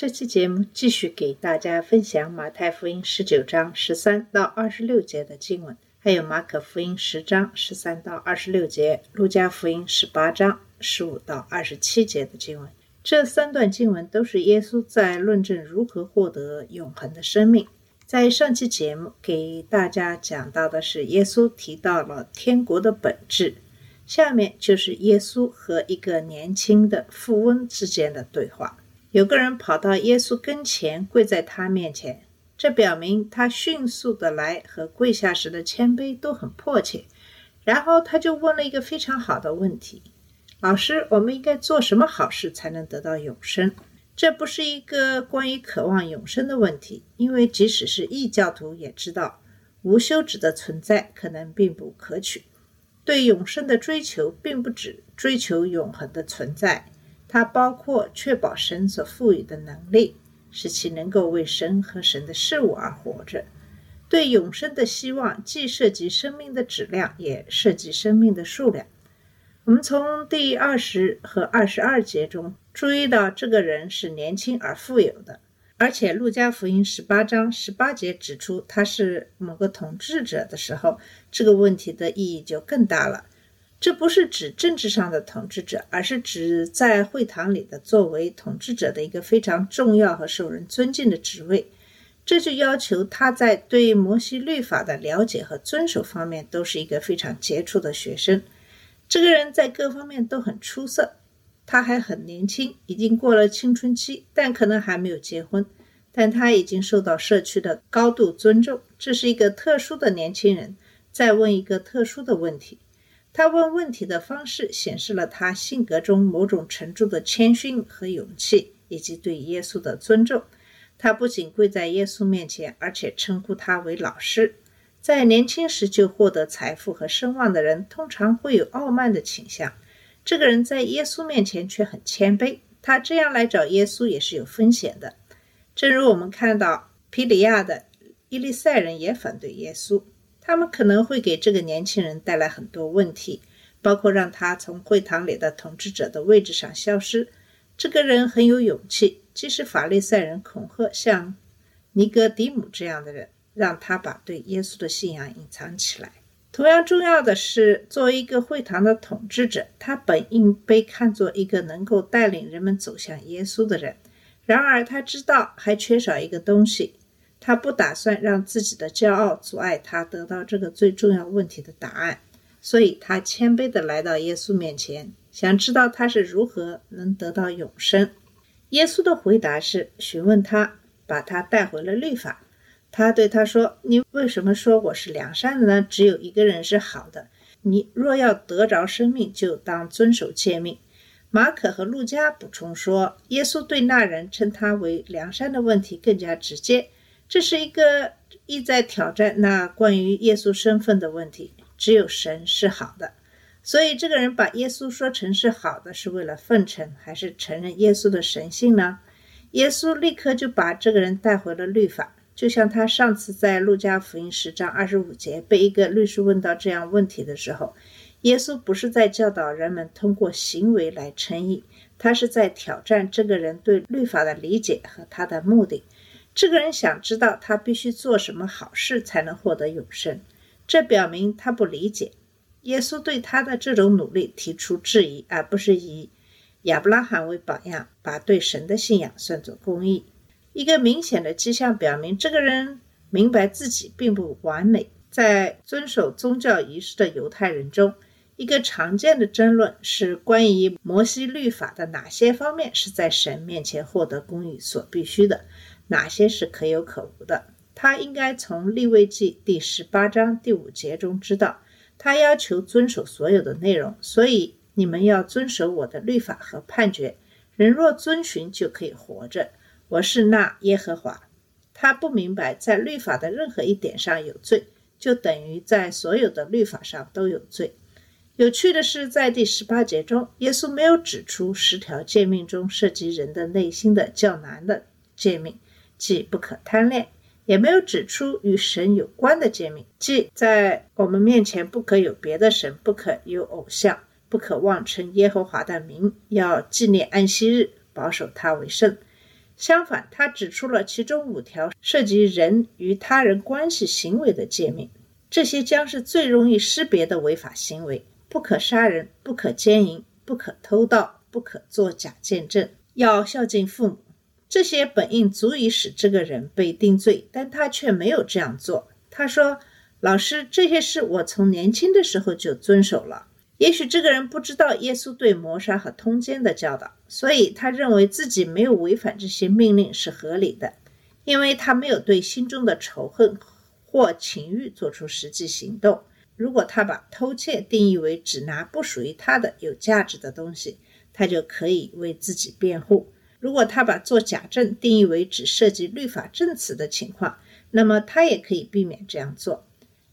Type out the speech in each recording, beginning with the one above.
这期节目继续给大家分享马太福音十九章十三到二十六节的经文，还有马可福音十章十三到二十六节、路加福音十八章十五到二十七节的经文。这三段经文都是耶稣在论证如何获得永恒的生命。在上期节目给大家讲到的是，耶稣提到了天国的本质。下面就是耶稣和一个年轻的富翁之间的对话。有个人跑到耶稣跟前，跪在他面前，这表明他迅速的来和跪下时的谦卑都很迫切。然后他就问了一个非常好的问题：“老师，我们应该做什么好事才能得到永生？”这不是一个关于渴望永生的问题，因为即使是异教徒也知道，无休止的存在可能并不可取。对永生的追求，并不只追求永恒的存在，它包括确保神所赋予的能力，使其能够为神和神的事物而活着。对永生的希望，既涉及生命的质量，也涉及生命的数量。我们从第二十和二十二节中注意到，这个人是年轻而富有的，而且路加福音十八章十八节指出他是某个统治者的时候，这个问题的意义就更大了。这不是指政治上的统治者，而是指在会堂里的作为统治者的一个非常重要和受人尊敬的职位。这就要求他在对摩西律法的了解和遵守方面都是一个非常杰出的学生。这个人在各方面都很出色，他还很年轻，已经过了青春期，但可能还没有结婚。但他已经受到社区的高度尊重。这是一个特殊的年轻人，再问一个特殊的问题。他问问题的方式显示了他性格中某种程度的谦逊和勇气，以及对耶稣的尊重。他不仅跪在耶稣面前，而且称呼他为老师。在年轻时就获得财富和声望的人，通常会有傲慢的倾向。这个人在耶稣面前却很谦卑。他这样来找耶稣也是有风险的。正如我们看到，皮里亚的伊利赛人也反对耶稣。他们可能会给这个年轻人带来很多问题，包括让他从会堂里的统治者的位置上消失。这个人很有勇气，即使法利赛人恐吓像尼格迪姆这样的人，让他把对耶稣的信仰隐藏起来。同样重要的是，作为一个会堂的统治者，他本应被看作一个能够带领人们走向耶稣的人。然而，他知道还缺少一个东西。他不打算让自己的骄傲阻碍他得到这个最重要问题的答案，所以他谦卑地来到耶稣面前，想知道他是如何能得到永生。耶稣的回答是询问他，把他带回了律法。他对他说：“你为什么说我是良善的呢？只有一个人是好的。你若要得着生命，就当遵守诫命。”马可和路加补充说，耶稣对那人称他为良善的问题更加直接。这是一个意在挑战那关于耶稣身份的问题。只有神是好的，所以这个人把耶稣说成是好的，是为了奉承，还是承认耶稣的神性呢？耶稣立刻就把这个人带回了律法，就像他上次在路加福音十章二十五节被一个律师问到这样问题的时候，耶稣不是在教导人们通过行为来称义，他是在挑战这个人对律法的理解和他的目的。这个人想知道他必须做什么好事才能获得永生，这表明他不理解耶稣对他的这种努力提出质疑，而不是以亚伯拉罕为榜样，把对神的信仰算作公义。一个明显的迹象表明，这个人明白自己并不完美。在遵守宗教仪式的犹太人中，一个常见的争论是关于摩西律法的哪些方面是在神面前获得公义所必须的。哪些是可有可无的？他应该从立位记第十八章第五节中知道，他要求遵守所有的内容。所以你们要遵守我的律法和判决。人若遵循，就可以活着。我是那耶和华。他不明白，在律法的任何一点上有罪，就等于在所有的律法上都有罪。有趣的是，在第十八节中，耶稣没有指出十条诫命中涉及人的内心的较难的诫命，即不可贪恋；也没有指出与神有关的诫命，即在我们面前不可有别的神，不可有偶像，不可妄称耶和华的名，要纪念安息日，保守它为圣。相反，他指出了其中五条涉及人与他人关系行为的诫命，这些将是最容易识别的违法行为：不可杀人，不可奸淫，不可偷盗，不可作假见证，要孝敬父母。这些本应足以使这个人被定罪，但他却没有这样做。他说：“老师，这些事我从年轻的时候就遵守了。”也许这个人不知道耶稣对谋杀和通奸的教导，所以他认为自己没有违反这些命令是合理的，因为他没有对心中的仇恨或情欲做出实际行动。如果他把偷窃定义为只拿不属于他的有价值的东西，他就可以为自己辩护；如果他把做假证定义为只涉及律法证词的情况，那么他也可以避免这样做。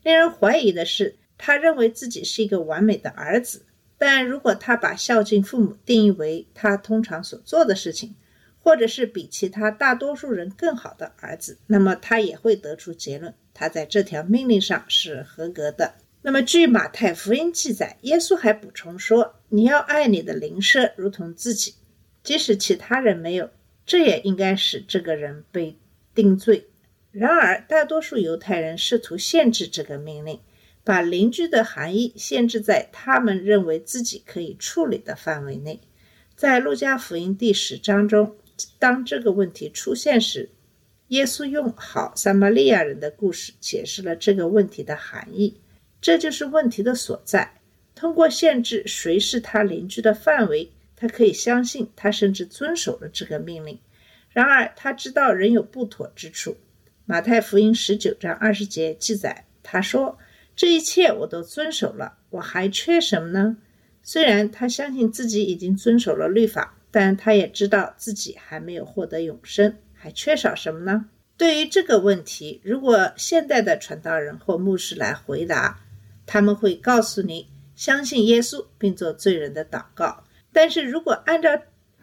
令人怀疑的是。他认为自己是一个完美的儿子，但如果他把孝敬父母定义为他通常所做的事情，或者是比其他大多数人更好的儿子，那么他也会得出结论：他在这条命令上是合格的。那么，据马太福音记载，耶稣还补充说：“你要爱你的邻舍如同自己，即使其他人没有，这也应该使这个人被定罪。”然而，大多数犹太人试图限制这个命令。把邻居的含义限制在他们认为自己可以处理的范围内。在路加福音第十章中，当这个问题出现时，耶稣用好撒玛利亚人的故事解释了这个问题的含义。这就是问题的所在。通过限制谁是他邻居的范围，他可以相信他甚至遵守了这个命令。然而，他知道人有不妥之处。马太福音十九章二十节记载，他说。这一切我都遵守了，我还缺什么呢？虽然他相信自己已经遵守了律法，但他也知道自己还没有获得永生，还缺少什么呢？对于这个问题，如果现代的传道人或牧师来回答，他们会告诉你相信耶稣并做罪人的祷告。但是如果按照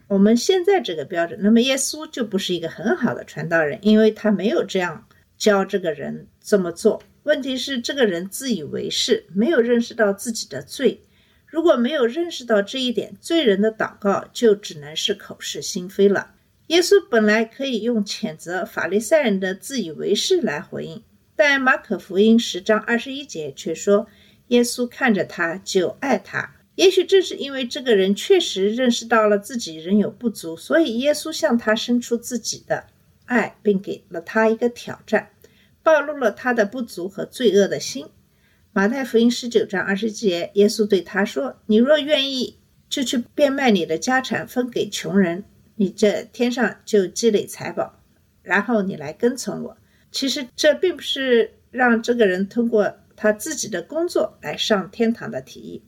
我们现在这个标准，那么耶稣就不是一个很好的传道人，因为他没有这样教这个人这么做。问题是，这个人自以为是，没有认识到自己的罪。如果没有认识到这一点，罪人的祷告就只能是口是心非了。耶稣本来可以用谴责法利赛人的自以为是来回应，但马可福音十章二十一节却说，耶稣看着他就爱他。也许正是因为这个人确实认识到了自己仍有不足，所以耶稣向他伸出自己的爱，并给了他一个挑战。暴露了他的不足和罪恶的心。马太福音十九章二十节，耶稣对他说：“你若愿意，就去变卖你的家产，分给穷人，你这天上就积累财宝，然后你来跟从我。”其实这并不是让这个人通过他自己的工作来上天堂的提议，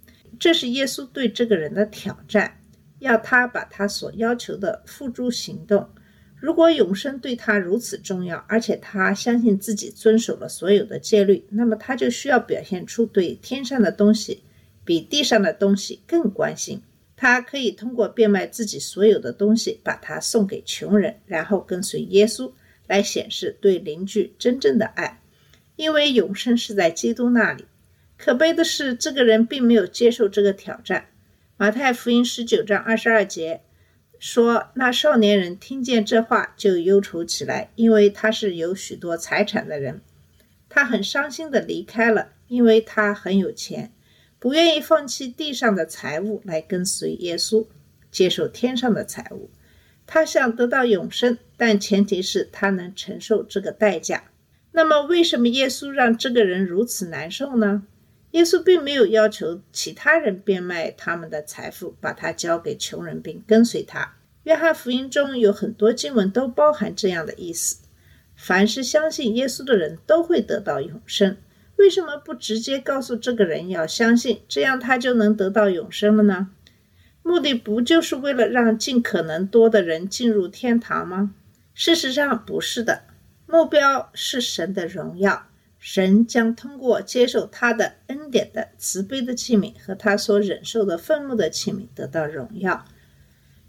这是耶稣对这个人的挑战，要他把他所要求的付诸行动。如果永生对他如此重要，而且他相信自己遵守了所有的戒律，那么他就需要表现出对天上的东西比地上的东西更关心。他可以通过变卖自己所有的东西，把它送给穷人，然后跟随耶稣，来显示对邻居真正的爱。因为永生是在基督那里。可悲的是，这个人并没有接受这个挑战。马太福音十九章二十二节。说那少年人听见这话就忧愁起来，因为他是有许多财产的人，他很伤心的离开了，因为他很有钱，不愿意放弃地上的财物来跟随耶稣，接受天上的财物。他想得到永生，但前提是他能承受这个代价。那么，为什么耶稣让这个人如此难受呢？耶稣并没有要求其他人变卖他们的财富，把它交给穷人，并跟随他。约翰福音中有很多经文都包含这样的意思：凡是相信耶稣的人都会得到永生。为什么不直接告诉这个人要相信，这样他就能得到永生了呢？目的不就是为了让尽可能多的人进入天堂吗？事实上不是的。目标是神的荣耀。神将通过接受他的恩典的慈悲的器皿和他所忍受的愤怒的器皿得到荣耀。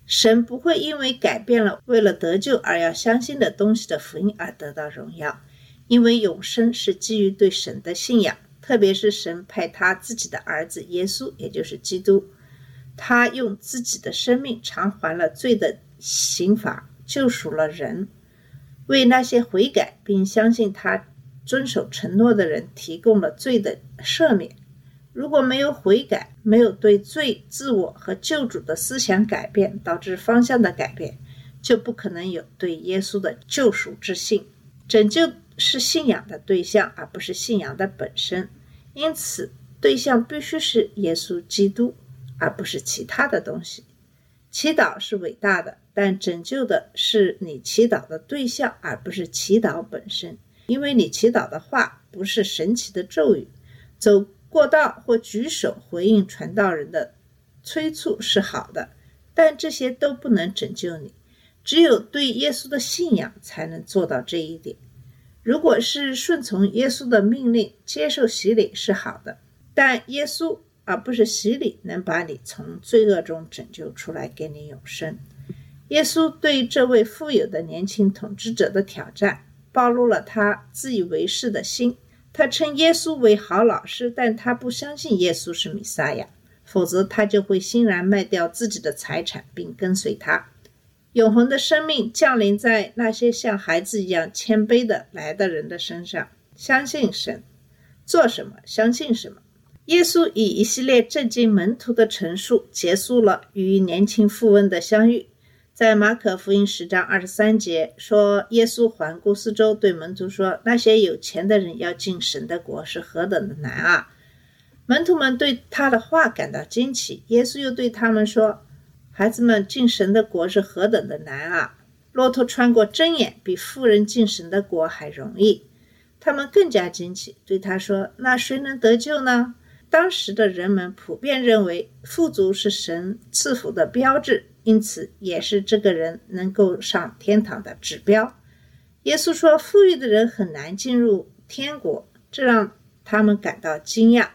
神不会因为改变了为了得救而要相信的东西的福音而得到荣耀，因为永生是基于对神的信仰，特别是神派他自己的儿子耶稣，也就是基督，他用自己的生命偿还了罪的刑罚，救赎了人，为那些悔改并相信他。遵守承诺的人提供了罪的赦免。如果没有悔改，没有对罪、自我和救主的思想改变，导致方向的改变，就不可能有对耶稣的救赎之信。拯救是信仰的对象，而不是信仰的本身。因此，对象必须是耶稣基督，而不是其他的东西。祈祷是伟大的，但拯救的是你祈祷的对象，而不是祈祷本身。因为你祈祷的话不是神奇的咒语，走过道或举手回应传道人的催促是好的，但这些都不能拯救你。只有对耶稣的信仰才能做到这一点。如果是顺从耶稣的命令，接受洗礼是好的，但耶稣而不是洗礼能把你从罪恶中拯救出来，给你永生。耶稣对这位富有的年轻统治者的挑战。暴露了他自以为是的心。他称耶稣为好老师，但他不相信耶稣是弥撒亚，否则他就会欣然卖掉自己的财产并跟随他。永恒的生命降临在那些像孩子一样谦卑的来的人的身上。相信神，做什么相信什么。耶稣以一系列震惊门徒的陈述结束了与年轻富翁的相遇。在马可福音十章二十三节说，耶稣环顾四周，对门徒说：“那些有钱的人要进神的国是何等的难啊！”门徒们对他的话感到惊奇。耶稣又对他们说：“孩子们，进神的国是何等的难啊！骆驼穿过针眼，比富人进神的国还容易。”他们更加惊奇，对他说：“那谁能得救呢？”当时的人们普遍认为，富足是神赐福的标志。因此，也是这个人能够上天堂的指标。耶稣说，富裕的人很难进入天国，这让他们感到惊讶。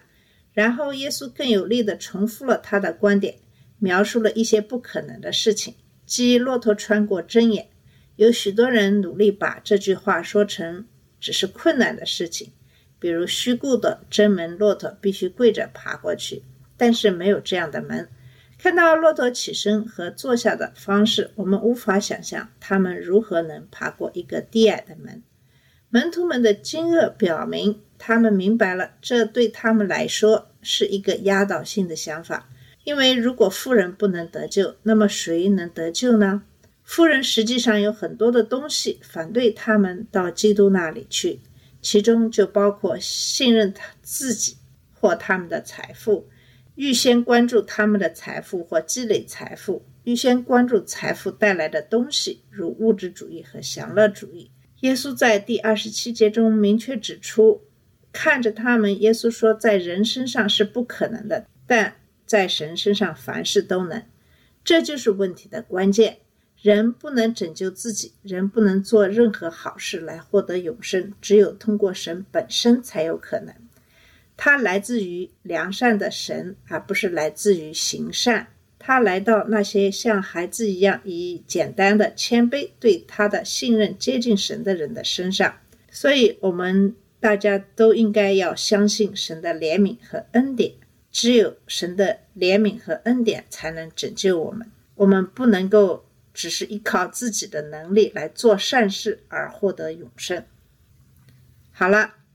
然后，耶稣更有力地重复了他的观点，描述了一些不可能的事情，即骆驼穿过针眼。有许多人努力把这句话说成只是困难的事情，比如虚构的针门，骆驼必须跪着爬过去，但是没有这样的门。看到骆驼起身和坐下的方式，我们无法想象他们如何能爬过一个低矮的门。门徒们的惊愕表明，他们明白了这对他们来说是一个压倒性的想法。因为如果富人不能得救，那么谁能得救呢？富人实际上有很多的东西反对他们到基督那里去，其中就包括信任他自己或他们的财富。预先关注他们的财富或积累财富，预先关注财富带来的东西，如物质主义和享乐主义。耶稣在第二十七节中明确指出，看着他们，耶稣说，在人身上是不可能的，但在神身上凡事都能。这就是问题的关键。人不能拯救自己，人不能做任何好事来获得永生，只有通过神本身才有可能。它来自于良善的神，而不是来自于行善。他来到那些像孩子一样以简单的谦卑对他的信任接近神的人的身上。所以，我们大家都应该要相信神的怜悯和恩典。只有神的怜悯和恩典才能拯救我们。我们不能够只是依靠自己的能力来做善事而获得永生。好了。